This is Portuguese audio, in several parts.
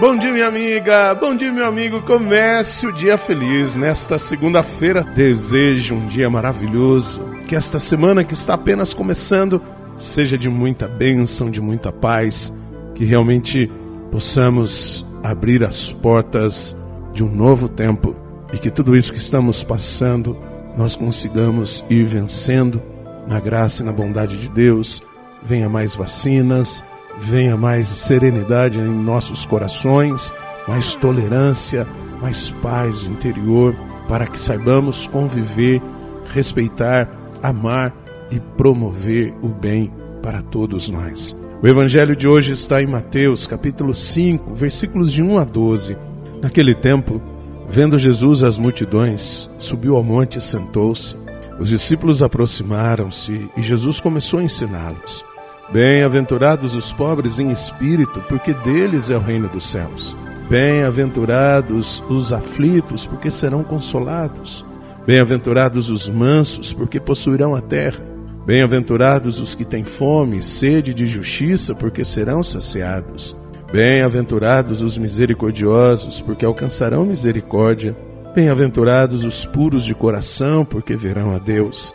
Bom dia, minha amiga. Bom dia, meu amigo. Comece o dia feliz nesta segunda-feira. Desejo um dia maravilhoso. Que esta semana que está apenas começando seja de muita bênção, de muita paz. Que realmente possamos abrir as portas de um novo tempo e que tudo isso que estamos passando nós consigamos ir vencendo na graça e na bondade de Deus. Venha mais vacinas, venha mais serenidade em nossos corações, mais tolerância, mais paz interior, para que saibamos conviver, respeitar, amar e promover o bem para todos nós. O evangelho de hoje está em Mateus, capítulo 5, versículos de 1 a 12. Naquele tempo, vendo Jesus as multidões, subiu ao monte e sentou-se. Os discípulos aproximaram-se e Jesus começou a ensiná-los. Bem-aventurados os pobres em espírito, porque deles é o reino dos céus. Bem-aventurados os aflitos, porque serão consolados. Bem-aventurados os mansos, porque possuirão a terra. Bem-aventurados os que têm fome e sede de justiça, porque serão saciados. Bem-aventurados os misericordiosos, porque alcançarão misericórdia. Bem-aventurados os puros de coração, porque verão a Deus.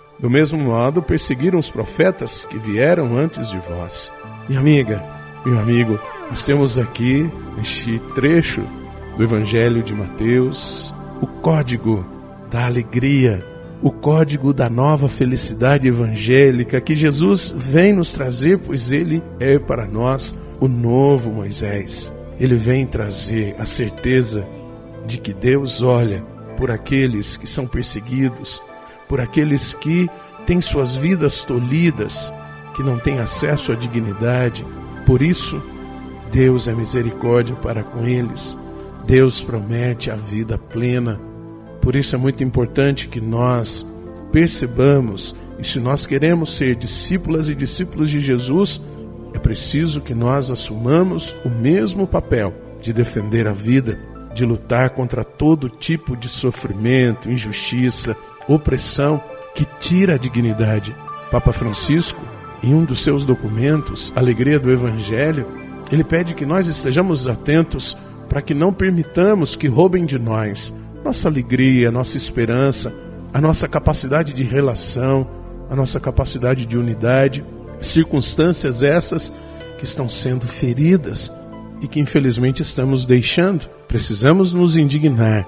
do mesmo modo, perseguiram os profetas que vieram antes de vós. Minha amiga, meu amigo, nós temos aqui, neste trecho do Evangelho de Mateus, o código da alegria, o código da nova felicidade evangélica que Jesus vem nos trazer, pois ele é para nós o novo Moisés. Ele vem trazer a certeza de que Deus olha por aqueles que são perseguidos, por aqueles que têm suas vidas tolhidas, que não têm acesso à dignidade. Por isso, Deus é misericórdia para com eles. Deus promete a vida plena. Por isso é muito importante que nós percebamos, e se nós queremos ser discípulas e discípulos de Jesus, é preciso que nós assumamos o mesmo papel de defender a vida, de lutar contra todo tipo de sofrimento, injustiça, opressão que tira a dignidade. Papa Francisco, em um dos seus documentos, Alegria do Evangelho, ele pede que nós estejamos atentos para que não permitamos que roubem de nós nossa alegria, nossa esperança, a nossa capacidade de relação, a nossa capacidade de unidade, circunstâncias essas que estão sendo feridas e que infelizmente estamos deixando. Precisamos nos indignar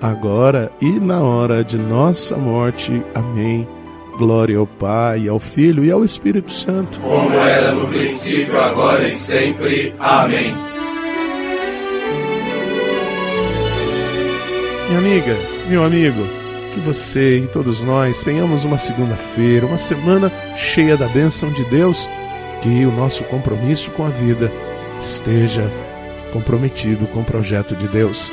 agora e na hora de nossa morte. Amém. Glória ao Pai, ao Filho e ao Espírito Santo. Como era no princípio, agora e sempre. Amém. Minha amiga, meu amigo, que você e todos nós tenhamos uma segunda-feira, uma semana cheia da bênção de Deus, que o nosso compromisso com a vida esteja comprometido com o projeto de Deus.